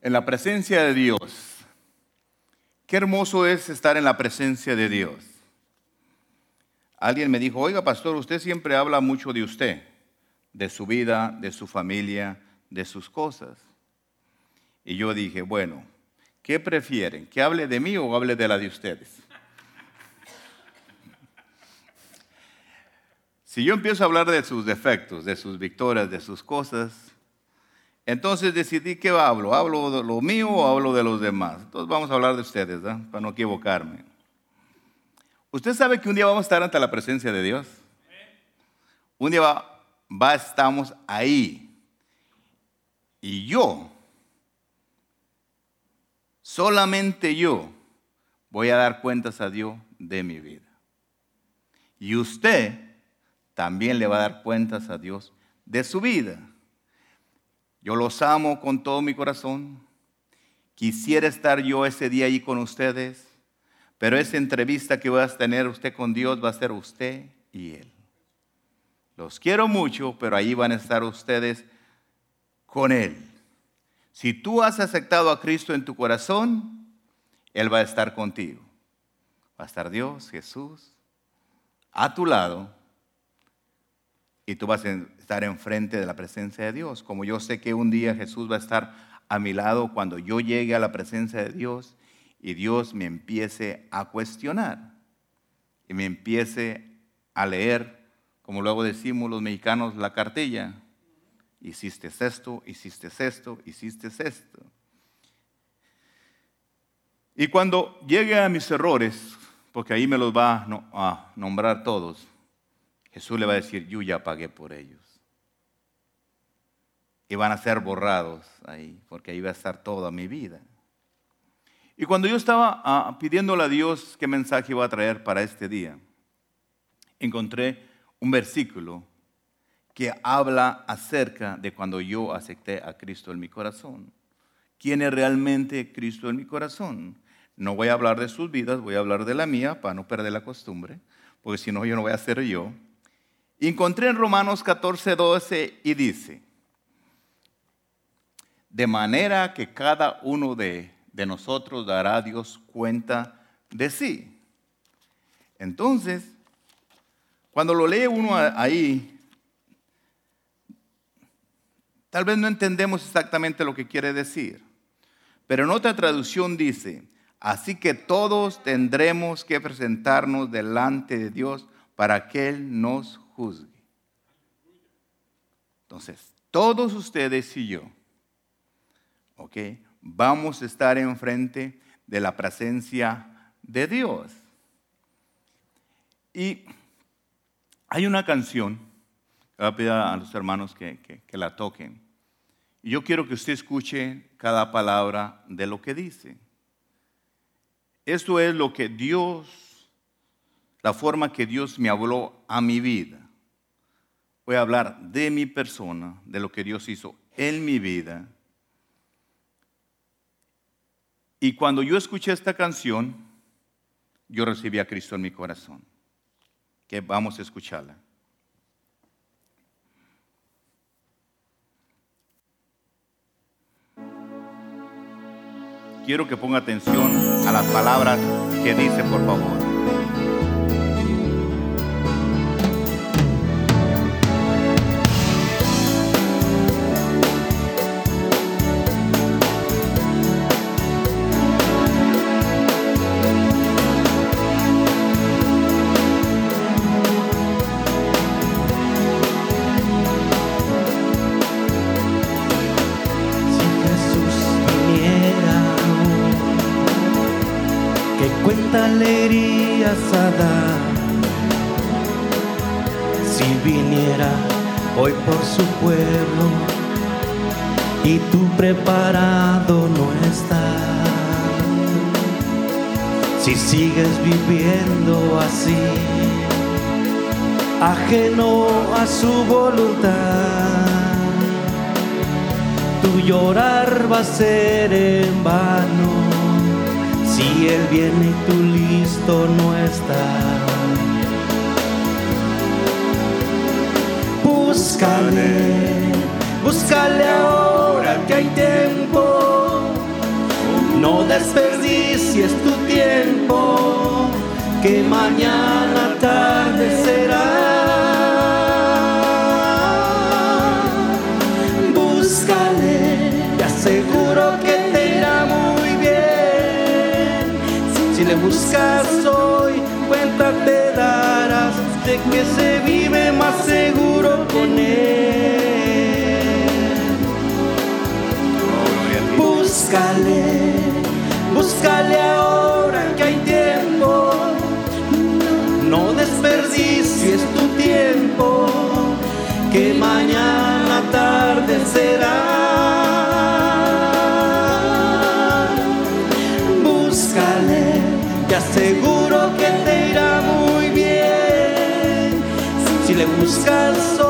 en la presencia de Dios. Qué hermoso es estar en la presencia de Dios. Alguien me dijo, oiga pastor, usted siempre habla mucho de usted, de su vida, de su familia, de sus cosas. Y yo dije, bueno, ¿qué prefieren? ¿Que hable de mí o hable de la de ustedes? Si yo empiezo a hablar de sus defectos, de sus victorias, de sus cosas, entonces decidí que hablo. ¿Hablo de lo mío o hablo de los demás? Entonces vamos a hablar de ustedes, para no equivocarme. ¿Usted sabe que un día vamos a estar ante la presencia de Dios? Un día va, va estamos ahí. Y yo, solamente yo, voy a dar cuentas a Dios de mi vida. Y usted también le va a dar cuentas a Dios de su vida. Yo los amo con todo mi corazón. Quisiera estar yo ese día ahí con ustedes, pero esa entrevista que va a tener usted con Dios va a ser usted y Él. Los quiero mucho, pero ahí van a estar ustedes con Él. Si tú has aceptado a Cristo en tu corazón, Él va a estar contigo. Va a estar Dios, Jesús, a tu lado y tú vas a estar enfrente de la presencia de Dios. Como yo sé que un día Jesús va a estar a mi lado cuando yo llegue a la presencia de Dios y Dios me empiece a cuestionar y me empiece a leer, como luego decimos los mexicanos, la cartilla. Hiciste esto, hiciste esto, hiciste esto. Y cuando llegue a mis errores, porque ahí me los va a nombrar todos, Jesús le va a decir, yo ya pagué por ellos. Y van a ser borrados ahí, porque ahí va a estar toda mi vida. Y cuando yo estaba ah, pidiéndole a Dios qué mensaje iba a traer para este día, encontré un versículo que habla acerca de cuando yo acepté a Cristo en mi corazón. ¿Quién es realmente Cristo en mi corazón? No voy a hablar de sus vidas, voy a hablar de la mía para no perder la costumbre, porque si no yo no voy a ser yo. Encontré en Romanos 14, 12 y dice, de manera que cada uno de, nosotros dará a Dios cuenta de sí. Entonces, cuando lo lee uno ahí, tal vez no entendemos exactamente lo que quiere decir, pero en otra traducción dice, así que todos tendremos que presentarnos delante de Dios para que Él nos Entonces, todos ustedes y yo, ¿ok? Vamos a estar enfrente de la presencia de Dios. Y hay una canción, voy a pedir a los hermanos que, que la toquen. Y yo quiero que usted escuche cada palabra de lo que dice. Esto es lo que Dios, la forma que Dios me habló a mi vida voy a hablar de mi persona, de lo que Dios hizo en mi vida. Y cuando yo escuché esta canción, yo recibí a Cristo en mi corazón. Que vamos a escucharla. Quiero que ponga atención a las palabras que dice, por favor. Viviendo así, ajeno a su voluntad, tu llorar va a ser en vano. Si Él viene y tú listo no estás. Búscale, búscale ahora que hay tiempo desperdicies tu tiempo, que mañana tarde será. Búscale, te aseguro que te irá muy bien. Si le buscas hoy, cuenta te darás de que se vive más seguro con él. Búscale, búscale ahora que mañana tarde será. Búscale, te aseguro que te irá muy bien. Si le buscas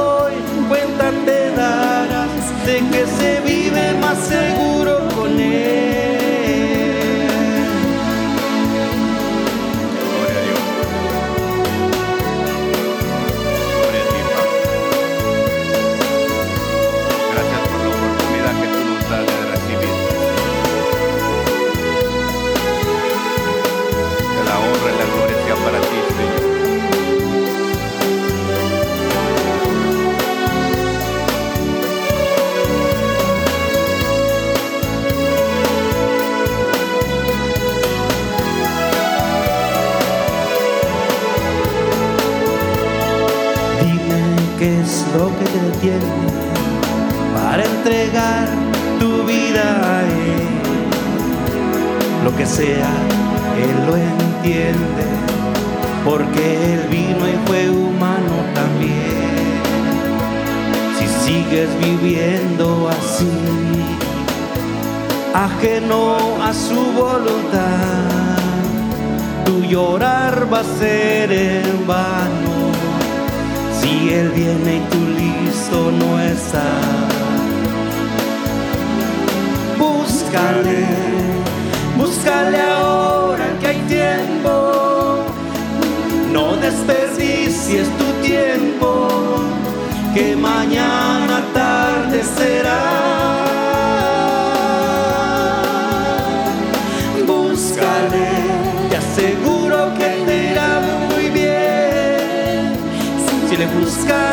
lo que te detiene para entregar tu vida a Él. Lo que sea, Él lo entiende, porque Él vino y fue humano también. Si sigues viviendo así, ajeno a su voluntad, tu llorar va a ser en vano. Si Él viene y tú listo no estás, búscale, búscale ahora que hay tiempo. No desperdicies tu tiempo, que mañana tarde será. Si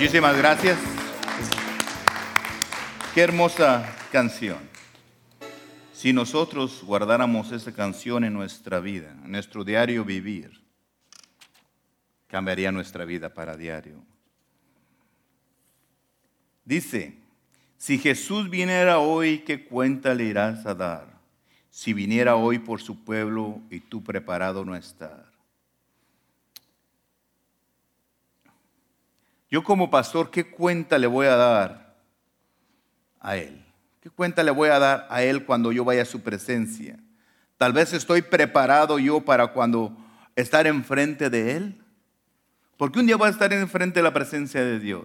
Muchísimas gracias. Qué hermosa canción. Si nosotros guardáramos esa canción en nuestra vida, en nuestro diario vivir, cambiaría nuestra vida para diario. Dice, si Jesús viniera hoy, ¿qué cuenta le irás a dar? Si viniera hoy por su pueblo y tú preparado no estar. Yo como pastor, ¿qué cuenta le voy a dar a Él? ¿Qué cuenta le voy a dar a Él cuando yo vaya a su presencia? Tal vez estoy preparado yo para cuando estar enfrente de Él. Porque un día voy a estar enfrente de la presencia de Dios.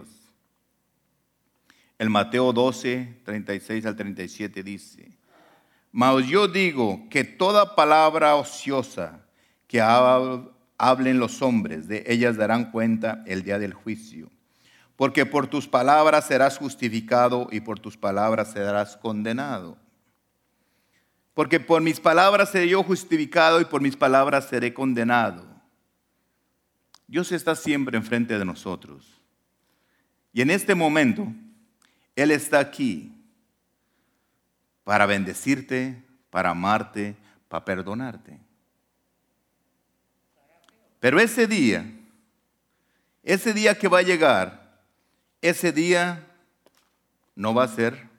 El Mateo 12, 36 al 37 dice, Mas yo digo que toda palabra ociosa que hab- hablen los hombres, de ellas darán cuenta el día del juicio. Porque por tus palabras serás justificado y por tus palabras serás condenado. Porque por mis palabras seré yo justificado y por mis palabras seré condenado. Dios está siempre enfrente de nosotros. Y en este momento, Él está aquí para bendecirte, para amarte, para perdonarte. Pero ese día, ese día que va a llegar, ese día no va a ser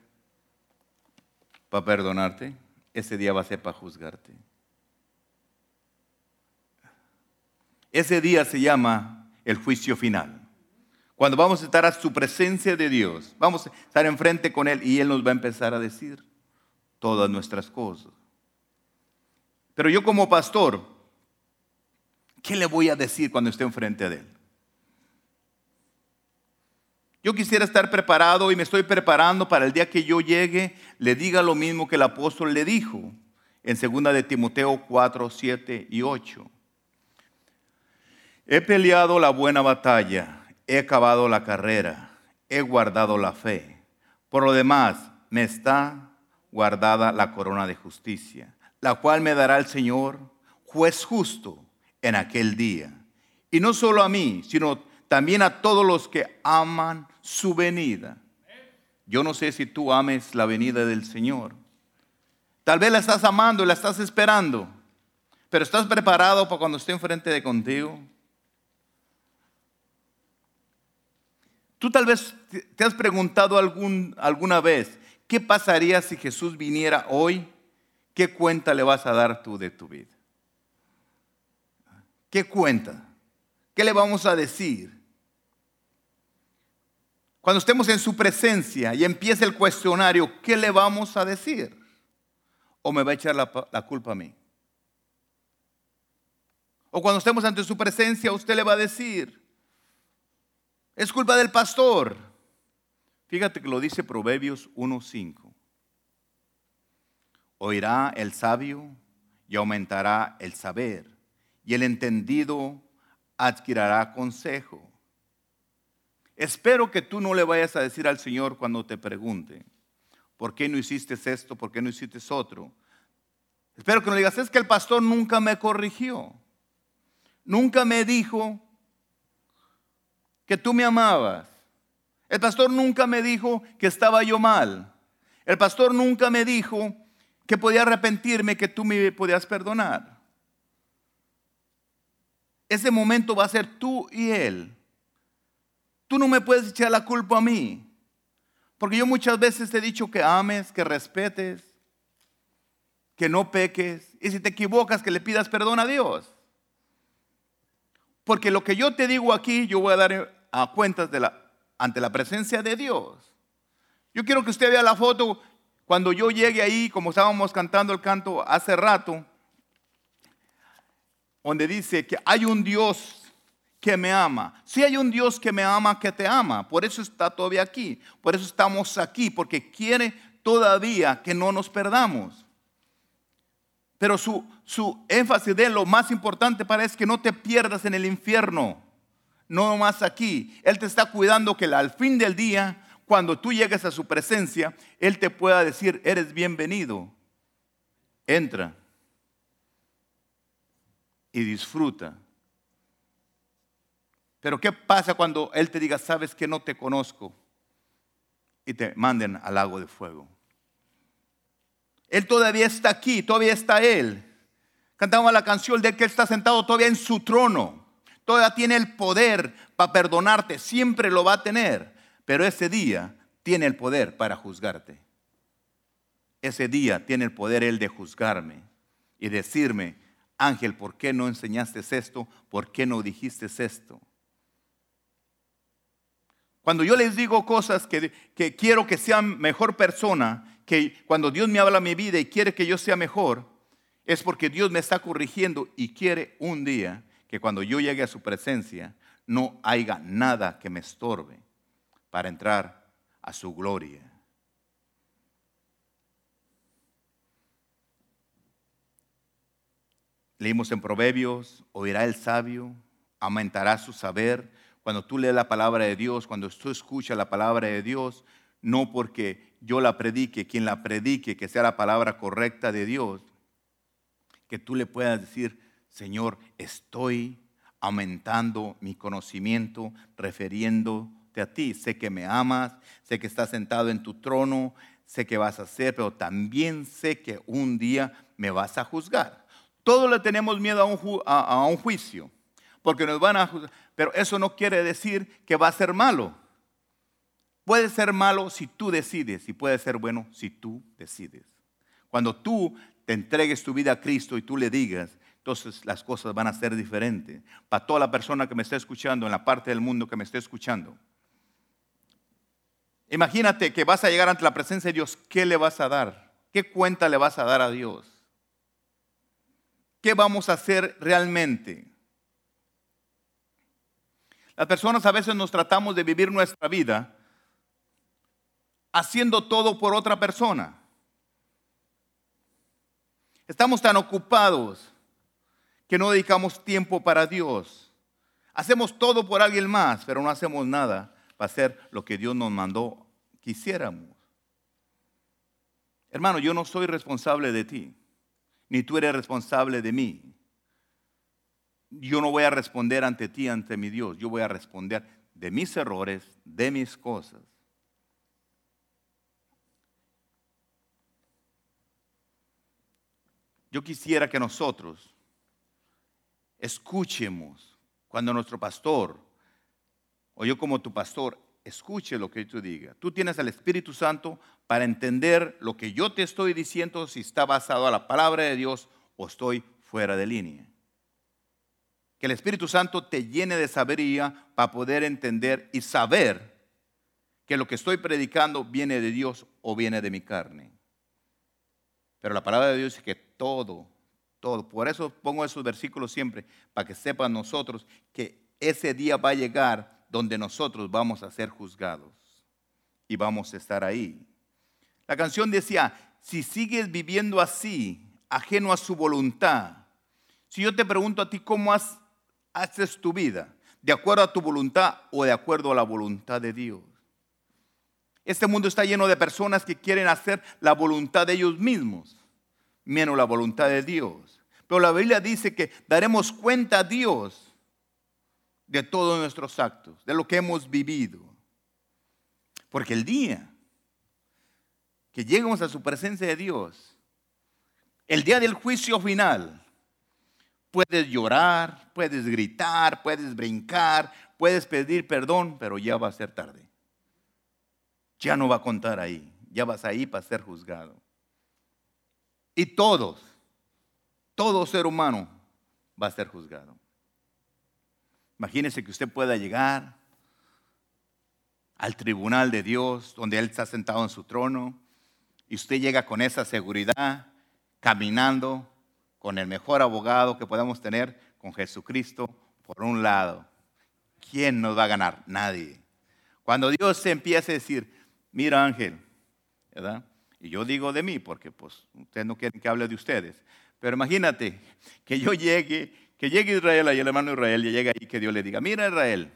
para perdonarte, ese día va a ser para juzgarte. Ese día se llama el juicio final. Cuando vamos a estar a su presencia de Dios, vamos a estar enfrente con Él y Él nos va a empezar a decir todas nuestras cosas. Pero yo como pastor, ¿qué le voy a decir cuando esté enfrente de Él? Yo quisiera estar preparado y me estoy preparando para el día que yo llegue, le diga lo mismo que el apóstol le dijo en 2 de Timoteo 4, 7 y 8. He peleado la buena batalla, he acabado la carrera, he guardado la fe. Por lo demás, me está guardada la corona de justicia, la cual me dará el Señor, juez justo, en aquel día. Y no solo a mí, sino también a todos los que aman su venida. Yo no sé si tú ames la venida del Señor. Tal vez la estás amando y la estás esperando, pero ¿estás preparado para cuando esté enfrente de contigo? Tú tal vez te has preguntado algún, alguna vez, ¿qué pasaría si Jesús viniera hoy? ¿Qué cuenta le vas a dar tú de tu vida? ¿Qué cuenta? ¿Qué le vamos a decir? Cuando estemos en su presencia y empiece el cuestionario, ¿qué le vamos a decir? ¿O me va a echar la, la culpa a mí? O cuando estemos ante su presencia, usted le va a decir, es culpa del pastor. Fíjate que lo dice Proverbios 1.5. Oirá el sabio y aumentará el saber, y el entendido adquirirá consejo. Espero que tú no le vayas a decir al Señor cuando te pregunte, ¿por qué no hiciste esto? ¿Por qué no hiciste otro? Espero que no digas, es que el pastor nunca me corrigió. Nunca me dijo que tú me amabas. El pastor nunca me dijo que estaba yo mal. El pastor nunca me dijo que podía arrepentirme, que tú me podías perdonar. Ese momento va a ser tú y él. Tú no me puedes echar la culpa a mí. Porque yo muchas veces te he dicho que ames, que respetes, que no peques. Y si te equivocas, que le pidas perdón a Dios. Porque lo que yo te digo aquí, yo voy a dar a cuentas de la, ante la presencia de Dios. Yo quiero que usted vea la foto cuando yo llegue ahí, como estábamos cantando el canto hace rato, donde dice que hay un Dios que me ama. Si hay un Dios que me ama, que te ama. Por eso está todavía aquí. Por eso estamos aquí, porque quiere todavía que no nos perdamos. Pero su, su énfasis de lo más importante para es que no te pierdas en el infierno no más aquí. Él te está cuidando que al fin del día, cuando tú llegues a su presencia, Él te pueda decir, eres bienvenido. Entra y disfruta. Pero ¿qué pasa cuando Él te diga, sabes que no te conozco? Y te manden al lago de fuego. Él todavía está aquí, todavía está Él. Cantamos la canción de que Él está sentado todavía en su trono todavía tiene el poder para perdonarte, siempre lo va a tener, pero ese día tiene el poder para juzgarte. Ese día tiene el poder él de juzgarme y decirme, Ángel, ¿por qué no enseñaste esto? ¿Por qué no dijiste esto? Cuando yo les digo cosas que, quiero que sean mejor persona, que cuando Dios me habla mi vida y quiere que yo sea mejor, es porque Dios me está corrigiendo y quiere un día que cuando yo llegue a su presencia no haya nada que me estorbe para entrar a su gloria. Leímos en Proverbios, oirá el sabio, aumentará su saber. Cuando tú lees la palabra de Dios, cuando tú escuchas la palabra de Dios, no porque yo la predique, quien la predique, que sea la palabra correcta de Dios, que tú le puedas decir, Señor, estoy aumentando mi conocimiento refiriéndote a ti. Sé que me amas, sé que estás sentado en tu trono, sé que vas a hacer, pero también sé que un día me vas a juzgar. Todos le tenemos miedo a un, a un juicio, porque nos van a juzgar, pero eso no quiere decir que va a ser malo. Puede ser malo si tú decides y puede ser bueno si tú decides. Cuando tú te entregues tu vida a Cristo y tú le digas, entonces las cosas van a ser diferentes. Para toda la persona que me está escuchando, en la parte del mundo que me esté escuchando. Imagínate que vas a llegar ante la presencia de Dios, ¿qué le vas a dar? ¿Qué cuenta le vas a dar a Dios? ¿Qué vamos a hacer realmente? Las personas a veces nos tratamos de vivir nuestra vida haciendo todo por otra persona. Estamos tan ocupados que no dedicamos tiempo para Dios. Hacemos todo por alguien más, pero no hacemos nada para hacer lo que Dios nos mandó que hiciéramos. Hermano, yo no soy responsable de ti, ni tú eres responsable de mí. Yo no voy a responder ante ti, ante mi Dios. Yo voy a responder de mis errores, de mis cosas. Yo quisiera que nosotros escuchemos cuando nuestro pastor, o yo como tu pastor, escuche lo que tú digas. Tú tienes al Espíritu Santo para entender lo que yo te estoy diciendo, si está basado a la palabra de Dios o estoy fuera de línea. Que el Espíritu Santo te llene de sabiduría para poder entender y saber que lo que estoy predicando viene de Dios o viene de mi carne. Pero la palabra de Dios dice que todo, todo. Por eso pongo esos versículos siempre, para que sepan nosotros que ese día va a llegar donde nosotros vamos a ser juzgados y vamos a estar ahí. La canción decía, si sigues viviendo así, ajeno a su voluntad, si yo te pregunto a ti cómo haces tu vida, de acuerdo a tu voluntad o de acuerdo a la voluntad de Dios. Este mundo está lleno de personas que quieren hacer la voluntad de ellos mismos, menos la voluntad de Dios. Pero la Biblia dice que daremos cuenta a Dios de todos nuestros actos, de lo que hemos vivido. Porque el día que lleguemos a su presencia de Dios, el día del juicio final, puedes llorar, puedes gritar, puedes brincar, puedes pedir perdón, pero ya va a ser tarde ya no va a contar ahí, ya vas ahí para ser juzgado. Y todos, todo ser humano va a ser juzgado. Imagínese que usted pueda llegar al tribunal de Dios, donde Él está sentado en su trono, y usted llega con esa seguridad, caminando con el mejor abogado que podamos tener, con Jesucristo, por un lado. ¿Quién nos va a ganar? Nadie. Cuando Dios se empiece a decir, mira Ángel, ¿verdad? Y yo digo de mí porque pues ustedes no quieren que hable de ustedes. Pero imagínate que yo llegue, que llegue Israel ahí, el hermano Israel, y llegue ahí que Dios le diga, mira Israel,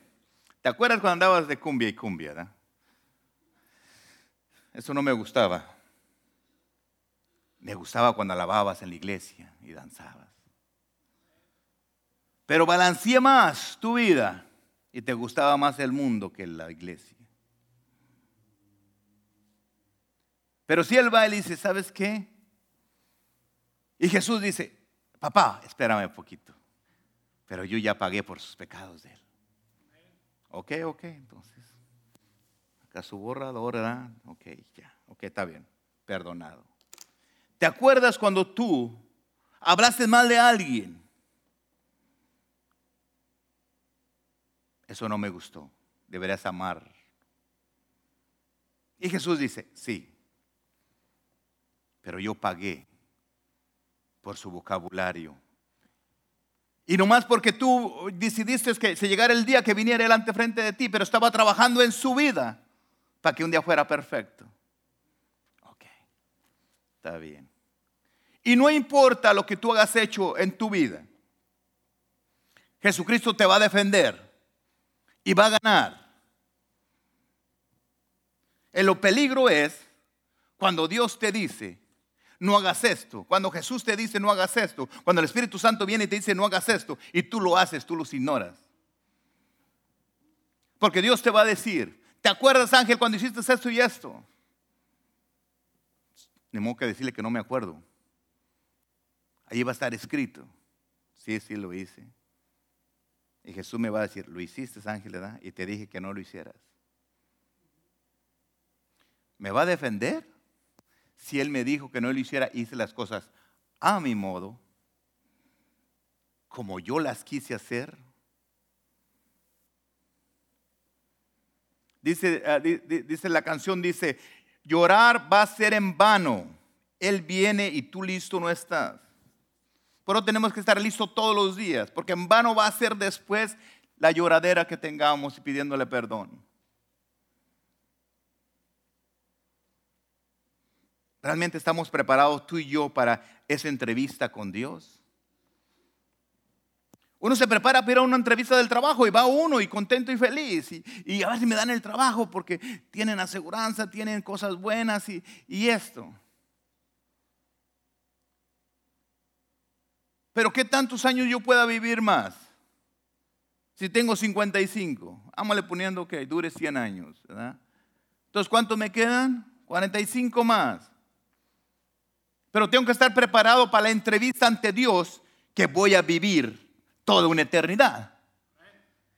¿te acuerdas cuando andabas de cumbia y cumbia? ¿verdad? Eso no me gustaba. Me gustaba cuando alababas en la iglesia y danzabas. Pero balanceé más tu vida y te gustaba más el mundo que la iglesia. Pero si él va y dice, ¿sabes qué? Y Jesús dice, papá, espérame un poquito. Pero yo ya pagué por sus pecados de él. Ok, ok, entonces. Acá su borrador, ¿verdad? Ok, ya. Ok, está bien. Perdonado. ¿Te acuerdas cuando tú hablaste mal de alguien? Eso no me gustó. Deberías amar. Y Jesús dice, sí, pero yo pagué por su vocabulario. Y no más porque tú decidiste que se llegara el día que viniera delante frente de ti, pero estaba trabajando en su vida para que un día fuera perfecto. Está bien. Y no importa lo que tú hagas hecho en tu vida, Jesucristo te va a defender y va a ganar. El peligro es cuando Dios te dice, no hagas esto. Cuando Jesús te dice, no hagas esto. Cuando el Espíritu Santo viene y te dice, no hagas esto. Y tú lo haces, tú los ignoras. Porque Dios te va a decir, ¿te acuerdas Ángel cuando hiciste esto y esto? Ni modo que decirle que no me acuerdo. Ahí va a estar escrito. Sí, sí lo hice. Y Jesús me va a decir, lo hiciste, Ángel, ¿verdad? Y te dije que no lo hicieras. ¿Me va a defender? Si Él me dijo que no lo hiciera, hice las cosas a mi modo, como yo las quise hacer. Dice, ah, dice la canción, dice, llorar va a ser en vano. Él viene y tú listo no estás. Pero tenemos que estar listos todos los días, porque en vano va a ser después la lloradera que tengamos y pidiéndole perdón. ¿Realmente estamos preparados tú y yo para esa entrevista con Dios? Uno se prepara para ir a una entrevista del trabajo y va uno y contento y feliz. Y, a ver si me dan el trabajo porque tienen aseguranza, tienen cosas buenas y, y esto. Pero ¿qué tantos años yo pueda vivir más? Si tengo 55, ámale poniendo que dure 100 años, ¿verdad? Entonces, ¿cuántos me quedan? 45 más. Pero tengo que estar preparado para la entrevista ante Dios que voy a vivir toda una eternidad.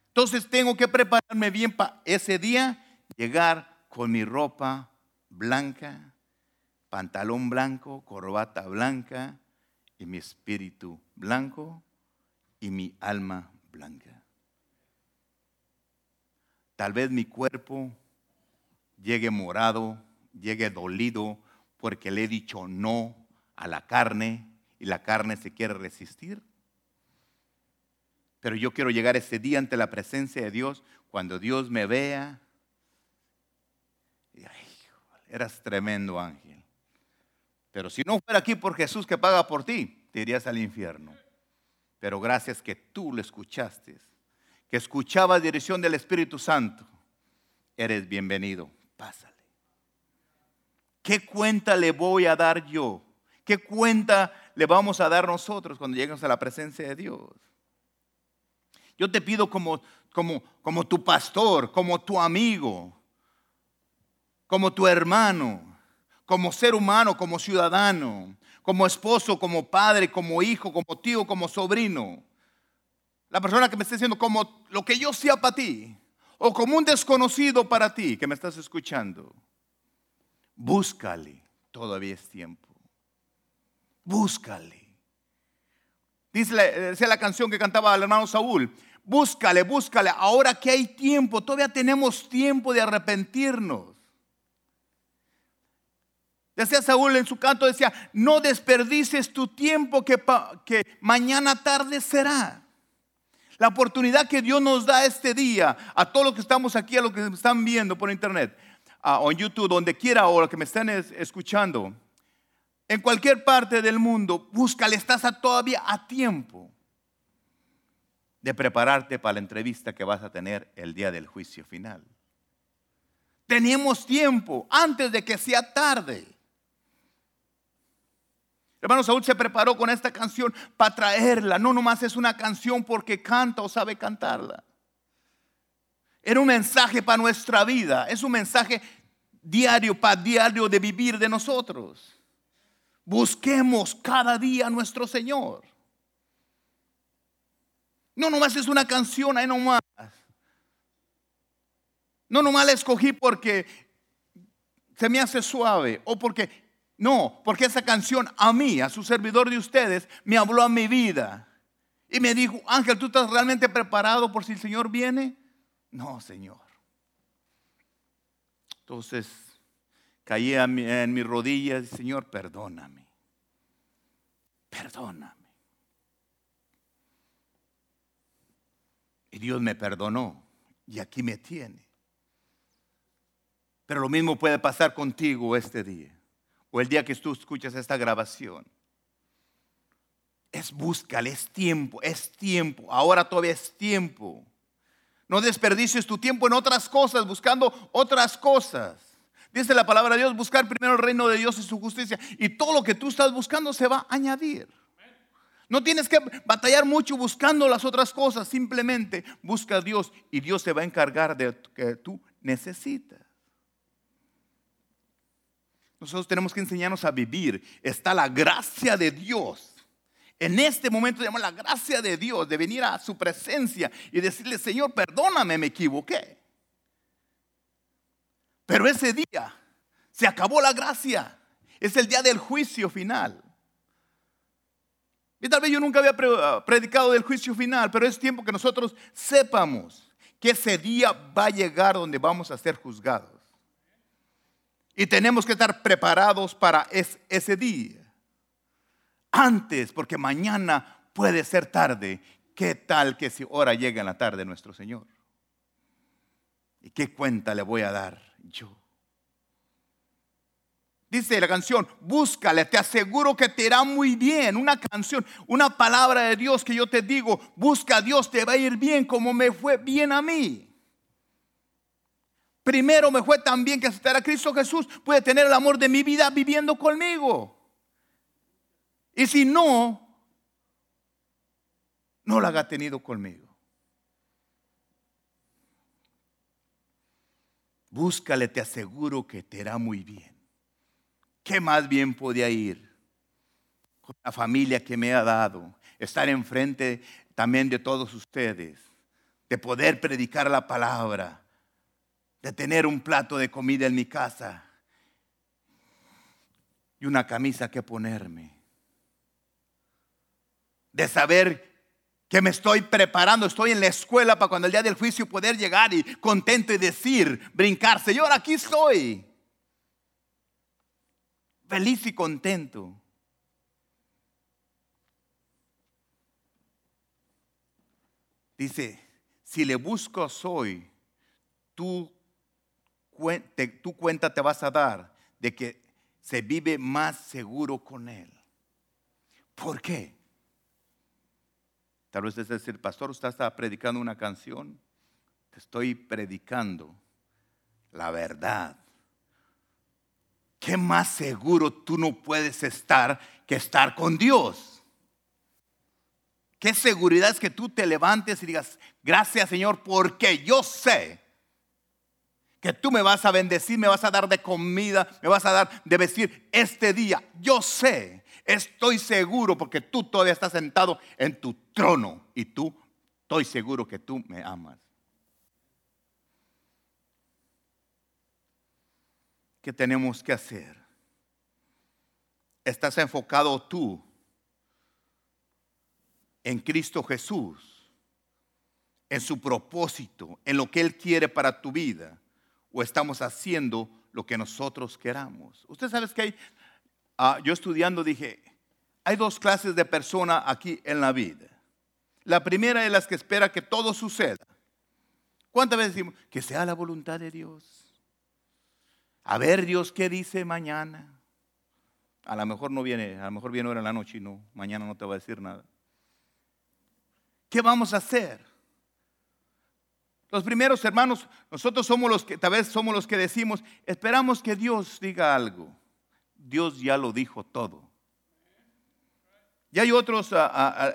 Entonces tengo que prepararme bien para ese día, llegar con mi ropa blanca, pantalón blanco, corbata blanca y mi espíritu blanco y mi alma blanca. Tal vez mi cuerpo llegue morado, llegue dolido porque le he dicho no a la carne y la carne se quiere resistir. Pero yo quiero llegar ese día ante la presencia de Dios, cuando Dios me vea. Y, eras tremendo ángel. Pero si no fuera aquí por Jesús que paga por ti, te irías al infierno. Pero gracias que tú lo escuchaste, que escuchaba dirección del Espíritu Santo, eres bienvenido. Pásale. ¿Qué cuenta le voy a dar yo ¿Qué cuenta le vamos a dar nosotros cuando lleguemos a la presencia de Dios? Yo te pido como, como, como tu pastor, como tu amigo, como tu hermano, como ser humano, como ciudadano, como esposo, como padre, como hijo, como tío, como sobrino. La persona que me esté diciendo como lo que yo sea para ti, o como un desconocido para ti que me estás escuchando. Búscale, todavía es tiempo. Búscale. Dice la, la canción que cantaba el hermano Saúl. Búscale, búscale. Ahora que hay tiempo, todavía tenemos tiempo de arrepentirnos. Decía Saúl en su canto, decía, no desperdices tu tiempo que, que mañana tarde será. La oportunidad que Dios nos da este día, a todos los que estamos aquí, a los que están viendo por internet, o en YouTube, donde quiera, o los que me estén escuchando, en cualquier parte del mundo, búscale, estás todavía a tiempo de prepararte para la entrevista que vas a tener el día del juicio final. Tenemos tiempo antes de que sea tarde. Hermano Saúl se preparó con esta canción para traerla. No nomás es una canción porque canta o sabe cantarla. Era un mensaje para nuestra vida. Es un mensaje diario, para diario de vivir de nosotros. Busquemos cada día a nuestro Señor. No nomás es una canción ahí nomás. No nomás la escogí porque se me hace suave o porque, no, porque esa canción a mí, a su servidor de ustedes, me habló a mi vida. Y me dijo, Ángel, ¿tú estás realmente preparado por si el Señor viene? No, Señor. Entonces, Caí en mis rodillas Señor, perdóname. Perdóname. Y Dios me perdonó y aquí me tiene. Pero lo mismo puede pasar contigo este día o el día que tú escuchas esta grabación. Es búscale, es tiempo, es tiempo. Ahora todavía es tiempo. No desperdicies tu tiempo en otras cosas, buscando otras cosas. Dice la palabra de Dios, buscar primero el reino de Dios y su justicia. Y todo lo que tú estás buscando se va a añadir. No tienes que batallar mucho buscando las otras cosas. Simplemente busca a Dios y Dios se va a encargar de lo que tú necesitas. nosotros tenemos que enseñarnos a vivir. Está la gracia de Dios. En este momento tenemos la gracia de Dios de venir a su presencia y decirle, Señor, perdóname, me equivoqué. Pero ese día se acabó la gracia. Es el día del juicio final. Y tal vez yo nunca había predicado del juicio final, pero es tiempo que nosotros sepamos que ese día va a llegar donde vamos a ser juzgados. Y tenemos que estar preparados para ese día. Antes, porque mañana puede ser tarde. ¿Qué tal que si ahora llega en la tarde nuestro Señor? ¿Y qué cuenta le voy a dar yo? Dice la canción, búscale, te aseguro que te irá muy bien. Una canción, una palabra de Dios que yo te digo, busca a Dios, te va a ir bien como me fue bien a mí. Primero me fue tan bien que aceptar a Cristo Jesús puede tener el amor de mi vida viviendo conmigo. Y si no, no la ha tenido conmigo. Búscale, te aseguro que te irá muy bien. ¿Qué más bien podía ir? Con la familia que me ha dado, estar enfrente también de todos ustedes, de poder predicar la palabra de tener un plato de comida en mi casa y una camisa que ponerme. De saber que me estoy preparando, estoy en la escuela para cuando el día del juicio poder llegar y contento y decir, brincar, Señor, aquí estoy. Feliz y contento. Dice, si le busco soy, tú tu cuenta te vas a dar de que se vive más seguro con Él. ¿Por qué? Tal vez es decir, pastor, usted está predicando una canción. Te estoy predicando la verdad. ¿Qué más seguro tú no puedes estar que estar con Dios? ¿Qué seguridad es que tú te levantes y digas, gracias Señor, porque yo sé que tú me vas a bendecir, me vas a dar de comida, me vas a dar de vestir este día. Yo sé, estoy seguro porque tú todavía estás sentado en tu trono y tú, estoy seguro que tú me amas. ¿Qué tenemos que hacer? ¿Estás enfocado tú en Cristo Jesús, en su propósito, en lo que Él quiere para tu vida? o estamos haciendo lo que nosotros queramos. Usted sabe que hay, ah, yo estudiando dije, hay dos clases de persona aquí en la vida. La primera es la que espera que todo suceda. ¿Cuántas veces decimos que sea la voluntad de Dios? A ver Dios qué dice mañana. A lo mejor no viene, a lo mejor viene ahora en la noche y no, mañana no te va a decir nada. ¿Qué vamos a hacer? Los primeros hermanos, nosotros somos los que, tal vez somos los que decimos, esperamos que Dios diga algo. Dios ya lo dijo todo. Y hay otros,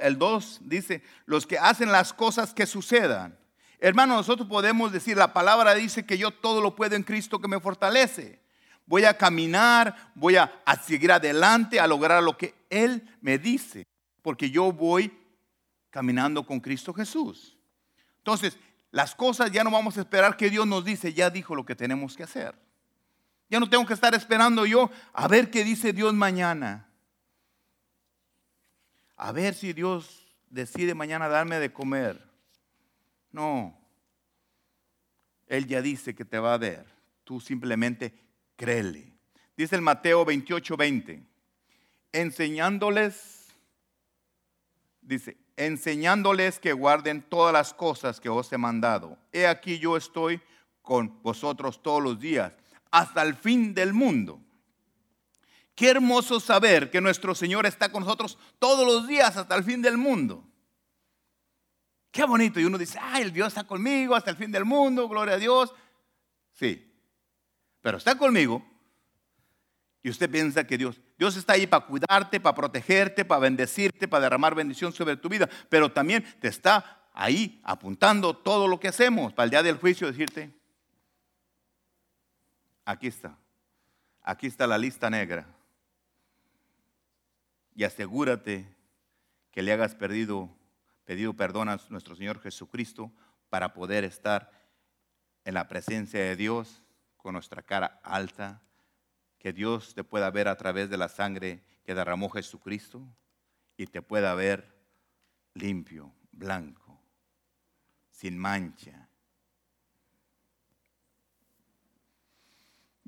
el 2 dice, los que hacen las cosas que sucedan. Hermano, nosotros podemos decir, la palabra dice que yo todo lo puedo en Cristo que me fortalece. Voy a caminar, voy a, a seguir adelante, a lograr lo que Él me dice, porque yo voy caminando con Cristo Jesús. Entonces, las cosas ya no vamos a esperar que Dios nos dice, ya dijo lo que tenemos que hacer. Ya no tengo que estar esperando yo a ver qué dice Dios mañana. A ver si Dios decide mañana darme de comer. No. Él ya dice que te va a dar. Tú simplemente créele. Dice el Mateo 28, 20. Enseñándoles, dice, enseñándoles que guarden todas las cosas que os he mandado. He aquí yo estoy con vosotros todos los días, hasta el fin del mundo. Qué hermoso saber que nuestro Señor está con nosotros todos los días hasta el fin del mundo. Qué bonito. Y uno dice, ay, el Dios está conmigo hasta el fin del mundo, gloria a Dios. Sí, pero está conmigo y usted piensa que Dios, Dios está ahí para cuidarte, para protegerte, para bendecirte, para derramar bendición sobre tu vida, pero también te está ahí apuntando todo lo que hacemos para el día del juicio decirte, aquí está, aquí está la lista negra. Y asegúrate que le hagas perdido, pedido perdón a nuestro Señor Jesucristo para poder estar en la presencia de Dios con nuestra cara alta, que Dios te pueda ver a través de la sangre que derramó Jesucristo y te pueda ver limpio, blanco, sin mancha.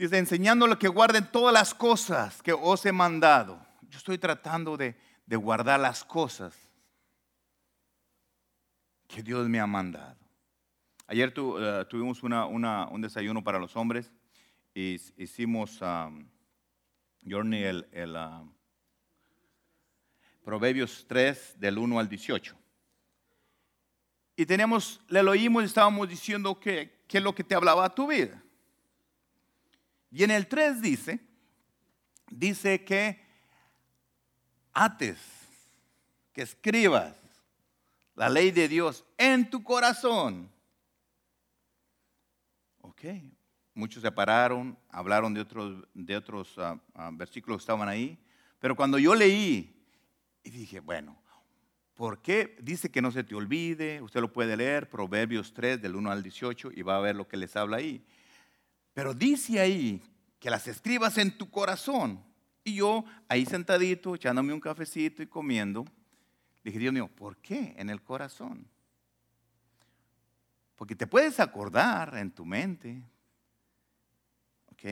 Dice, enseñándole que guarden todas las cosas que os he mandado. Yo estoy tratando de, guardar las cosas que Dios me ha mandado. Ayer eh, tuvimos un desayuno para los hombres y hicimos, um, Journey, el, uh, Proverbios 3 del 1 al 18. Y teníamos, le oímos y estábamos diciendo que, qué es lo que te hablaba a tu vida. Y en el 3 dice, dice que ates, que escribas la ley de Dios en tu corazón. Ok, muchos se pararon, hablaron de otros, de otros ah, ah, versículos que estaban ahí, pero cuando yo leí y dije, bueno, ¿por qué dice que no se te olvide? Usted lo puede leer, Proverbios 3 del 1 al 18 y va a ver lo que les habla ahí. Pero dice ahí que las escribas en tu corazón. Y yo ahí sentadito, echándome un cafecito y comiendo, dije, Dios mío, ¿por qué en el corazón? Porque te puedes acordar en tu mente. ¿Ok?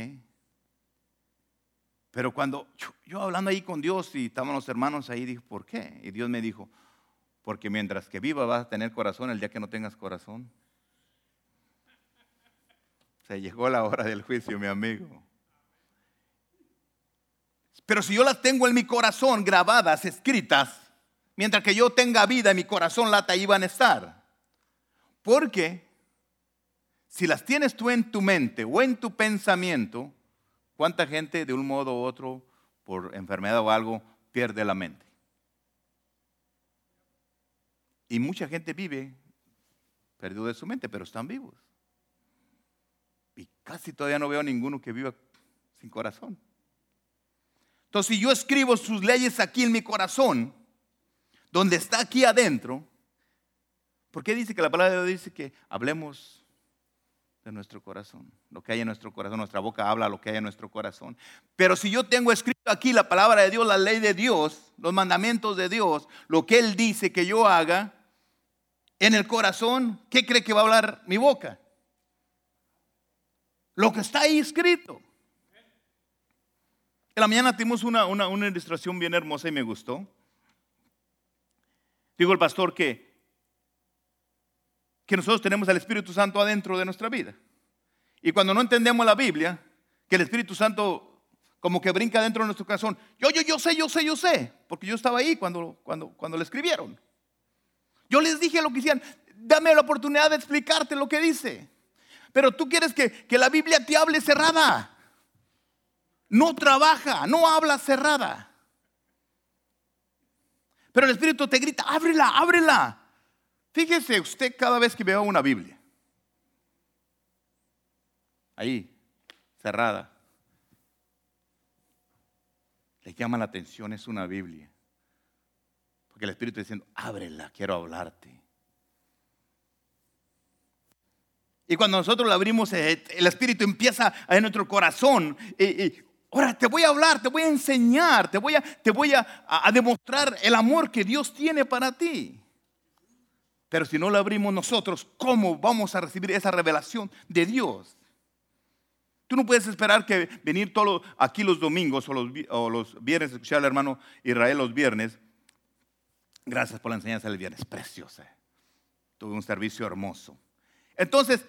Pero cuando yo, hablando ahí con Dios y estaban los hermanos ahí, dije, ¿por qué? Y Dios me dijo, porque mientras que viva vas a tener corazón el día que no tengas corazón. Se llegó la hora del juicio, mi amigo. Pero si yo las tengo en mi corazón grabadas, escritas, mientras que yo tenga vida en mi corazón lata, ahí van a estar. Porque si las tienes tú en tu mente o en tu pensamiento, ¿cuánta gente de un modo u otro, por enfermedad o algo, pierde la mente? Y mucha gente vive perdido de su mente, pero están vivos. Y casi todavía no veo ninguno que viva sin corazón. Entonces, si yo escribo sus leyes aquí en mi corazón, donde está aquí adentro, ¿por qué dice que la palabra de Dios dice que hablemos de nuestro corazón? Lo que hay en nuestro corazón, nuestra boca habla lo que hay en nuestro corazón. Pero si yo tengo escrito aquí la palabra de Dios, la ley de Dios, los mandamientos de Dios, lo que Él dice que yo haga, en el corazón, ¿qué cree que va a hablar mi boca? Lo que está ahí escrito. En la mañana tuvimos una, una, ilustración bien hermosa y me gustó. Digo el pastor que, que nosotros tenemos al Espíritu Santo adentro de nuestra vida. Y cuando no entendemos la Biblia, que el Espíritu Santo como que brinca dentro de nuestro corazón. Yo, yo, yo sé, yo sé, yo sé, porque yo estaba ahí cuando, cuando, cuando le escribieron. Yo les dije lo que hicieron, dame la oportunidad de explicarte lo que dice. Pero tú quieres que, que la Biblia te hable cerrada no trabaja, no habla cerrada. Pero el Espíritu te grita, ábrela, ábrela. Fíjese usted cada vez que vea una Biblia. Ahí, cerrada. Le llama la atención, es una Biblia. Porque el Espíritu está diciendo, ábrela, quiero hablarte. Y cuando nosotros la abrimos, eh, el Espíritu empieza en nuestro corazón y, Ahora te voy a hablar, te voy a enseñar, te voy a, te voy a, demostrar el amor que Dios tiene para ti. Pero si no lo abrimos nosotros, ¿cómo vamos a recibir esa revelación de Dios? Tú no puedes esperar que venir todo aquí los domingos o los, o los viernes, escuchar al hermano Israel los viernes. Gracias por la enseñanza del viernes, preciosa. Tuve un servicio hermoso. Entonces,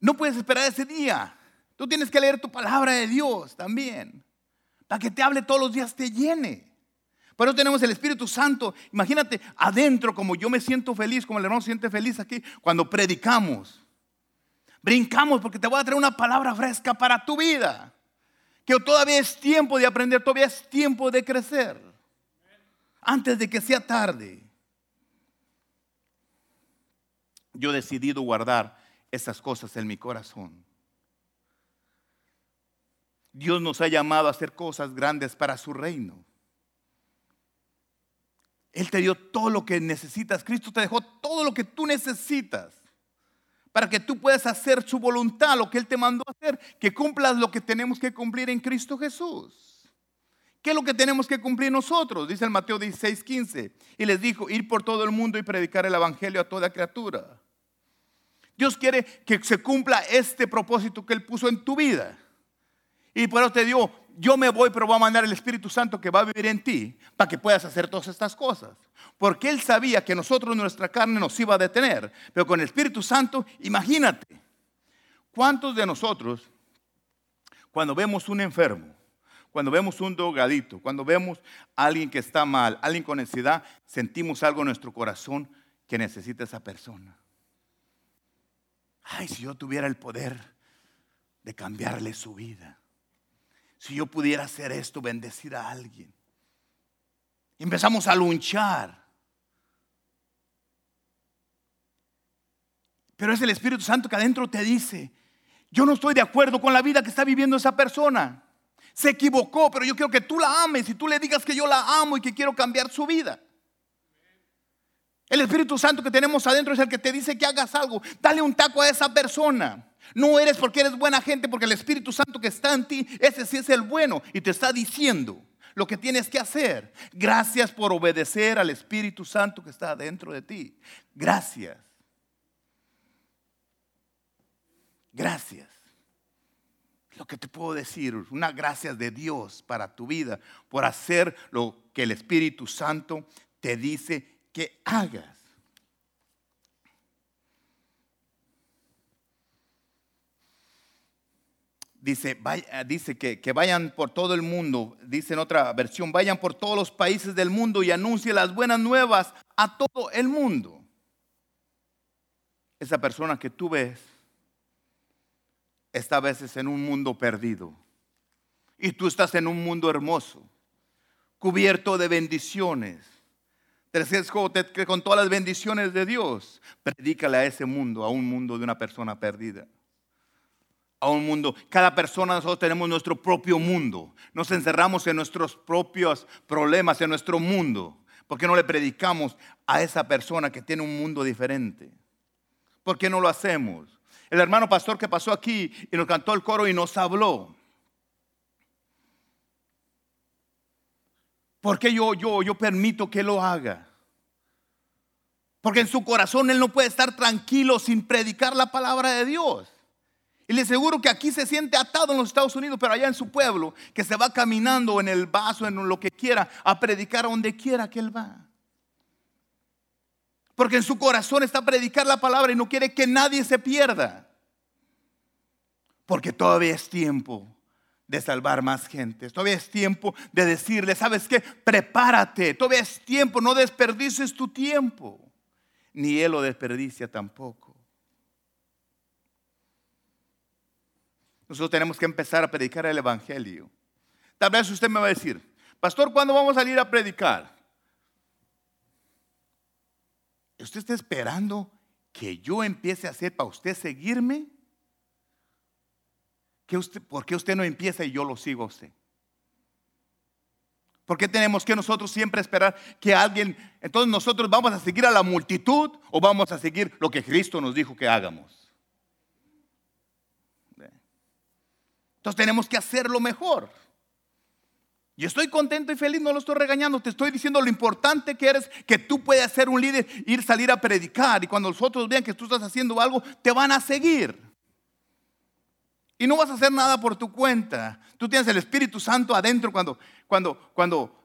no puedes esperar ese día. Tú tienes que leer tu palabra de Dios también. Para que te hable todos los días, te llene. Por eso tenemos el Espíritu Santo. Imagínate adentro como yo me siento feliz, como el hermano siente feliz aquí cuando predicamos. Brincamos porque te voy a traer una palabra fresca para tu vida. Que todavía es tiempo de aprender, todavía es tiempo de crecer. Antes de que sea tarde. Yo he decidido guardar esas cosas en mi corazón. Dios nos ha llamado a hacer cosas grandes para su reino. Él te dio todo lo que necesitas. Cristo te dejó todo lo que tú necesitas para que tú puedas hacer su voluntad, lo que Él te mandó a hacer, que cumplas lo que tenemos que cumplir en Cristo Jesús. ¿Qué es lo que tenemos que cumplir nosotros? Dice el Mateo 16, 15. Y les dijo, ir por todo el mundo y predicar el Evangelio a toda criatura. Dios quiere que se cumpla este propósito que Él puso en tu vida. Y por eso te digo, yo me voy, pero voy a mandar el Espíritu Santo que va a vivir en ti para que puedas hacer todas estas cosas. Porque Él sabía que nosotros nuestra carne nos iba a detener. Pero con el Espíritu Santo, imagínate, ¿cuántos de nosotros, cuando vemos un enfermo, cuando vemos un drogadito, cuando vemos a alguien que está mal, alguien con necesidad, sentimos algo en nuestro corazón que necesita esa persona? Ay, si yo tuviera el poder de cambiarle su vida. Si yo pudiera hacer esto, bendecir a alguien. Empezamos a luchar. Pero es el Espíritu Santo que adentro te dice, yo no estoy de acuerdo con la vida que está viviendo esa persona. Se equivocó, pero yo quiero que tú la ames y tú le digas que yo la amo y que quiero cambiar su vida. El Espíritu Santo que tenemos adentro es el que te dice que hagas algo. Dale un taco a esa persona. No eres porque eres buena gente, porque el Espíritu Santo que está en ti, ese sí es el bueno y te está diciendo lo que tienes que hacer. Gracias por obedecer al Espíritu Santo que está dentro de ti. Gracias. Gracias. Lo que te puedo decir, una gracias de Dios para tu vida por hacer lo que el Espíritu Santo te dice que hagas. Dice, dice que, que, vayan por todo el mundo, dice en otra versión, vayan por todos los países del mundo y anuncie las buenas nuevas a todo el mundo. Esa persona que tú ves está a veces en un mundo perdido y tú estás en un mundo hermoso, cubierto de bendiciones que con todas las bendiciones de Dios, predícale a ese mundo, a un mundo de una persona perdida. A un mundo, cada persona nosotros tenemos nuestro propio mundo. Nos encerramos en nuestros propios problemas, en nuestro mundo. ¿Por qué no le predicamos a esa persona que tiene un mundo diferente? ¿Por qué no lo hacemos? El hermano pastor que pasó aquí y nos cantó el coro y nos habló. ¿Por qué yo, yo, yo permito que lo haga? Porque en su corazón él no puede estar tranquilo sin predicar la palabra de Dios. Y le aseguro que aquí se siente atado en los Estados Unidos, pero allá en su pueblo, que se va caminando en el vaso, en lo que quiera, a predicar a donde quiera que él va. Porque en su corazón está predicar la palabra y no quiere que nadie se pierda. Porque todavía es tiempo de salvar más gente. Todavía es tiempo de decirle, ¿sabes qué? Prepárate. Todavía es tiempo, no desperdices tu tiempo. Ni Él lo desperdicia tampoco. Nosotros tenemos que empezar a predicar el Evangelio. Tal vez usted me va a decir, pastor, ¿cuándo vamos a salir a predicar? ¿Usted está esperando que yo empiece a hacer para usted seguirme? ¿Por qué usted no empieza y yo lo sigo a usted? ¿Por qué tenemos que nosotros siempre esperar que alguien, entonces nosotros vamos a seguir a la multitud o vamos a seguir lo que Cristo nos dijo que hagamos? Entonces tenemos que hacerlo mejor. Y estoy contento y feliz, no lo estoy regañando, te estoy diciendo lo importante que eres, que tú puedes ser un líder, ir salir a predicar y cuando los otros vean que tú estás haciendo algo, te van a seguir. Y no vas a hacer nada por tu cuenta. Tú tienes el Espíritu Santo adentro cuando, cuando, cuando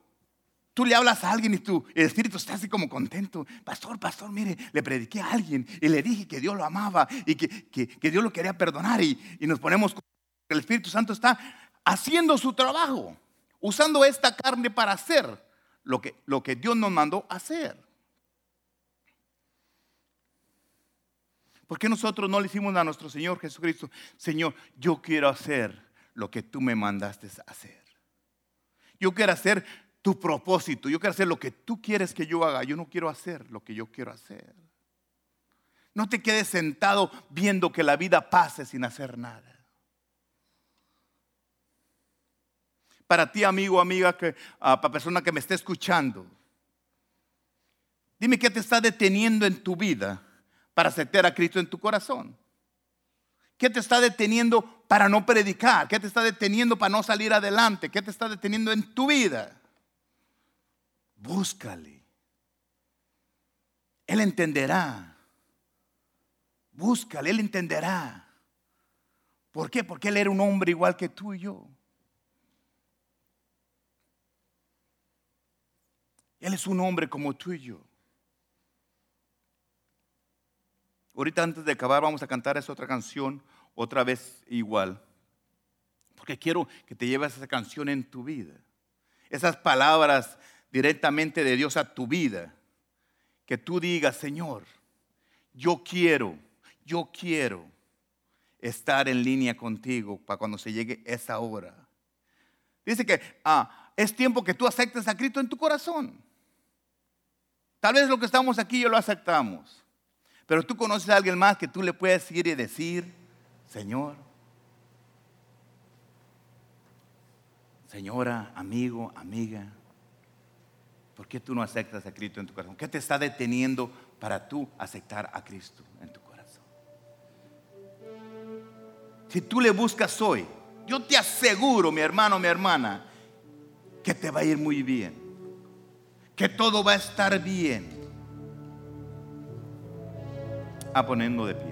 tú le hablas a alguien y el Espíritu está así como contento. Pastor, pastor, mire, le prediqué a alguien y le dije que Dios lo amaba y que, Dios lo quería perdonar. Y, y nos ponemos, el Espíritu Santo está haciendo su trabajo, usando esta carne para hacer lo que, lo que Dios nos mandó hacer. ¿Por qué nosotros no le hicimos a nuestro Señor Jesucristo, Señor, yo quiero hacer lo que tú me mandaste hacer? Yo quiero hacer tu propósito, yo quiero hacer lo que tú quieres que yo haga, yo no quiero hacer lo que yo quiero hacer. No te quedes sentado viendo que la vida pase sin hacer nada. Para ti, amigo, amiga, que, ah, para persona que me esté escuchando. Dime qué te está deteniendo en tu vida para aceptar a Cristo en tu corazón. ¿Qué te está deteniendo para no predicar? ¿Qué te está deteniendo para no salir adelante? ¿Qué te está deteniendo en tu vida? Búscale. Él entenderá. Búscale, Él entenderá. ¿Por qué? Porque Él era un hombre igual que tú y yo. Él es un hombre como tú y yo. Ahorita antes de acabar vamos a cantar esa otra canción, otra vez igual. Porque quiero que te lleves esa canción en tu vida. Esas palabras directamente de Dios a tu vida. Que tú digas, Señor, yo quiero, yo quiero estar en línea contigo para cuando se llegue esa hora. Dice que ah, es tiempo que tú aceptes a Cristo en tu corazón. Tal vez lo que estamos aquí yo lo aceptamos. Pero tú conoces a alguien más que tú le puedes ir y decir, Señor, señora, amigo, amiga, ¿por qué tú no aceptas a Cristo en tu corazón? ¿Qué te está deteniendo para tú aceptar a Cristo en tu corazón? Si tú le buscas hoy, yo te aseguro, mi hermano, mi hermana, que te va a ir muy bien, que todo va a estar bien a poniendo de pie.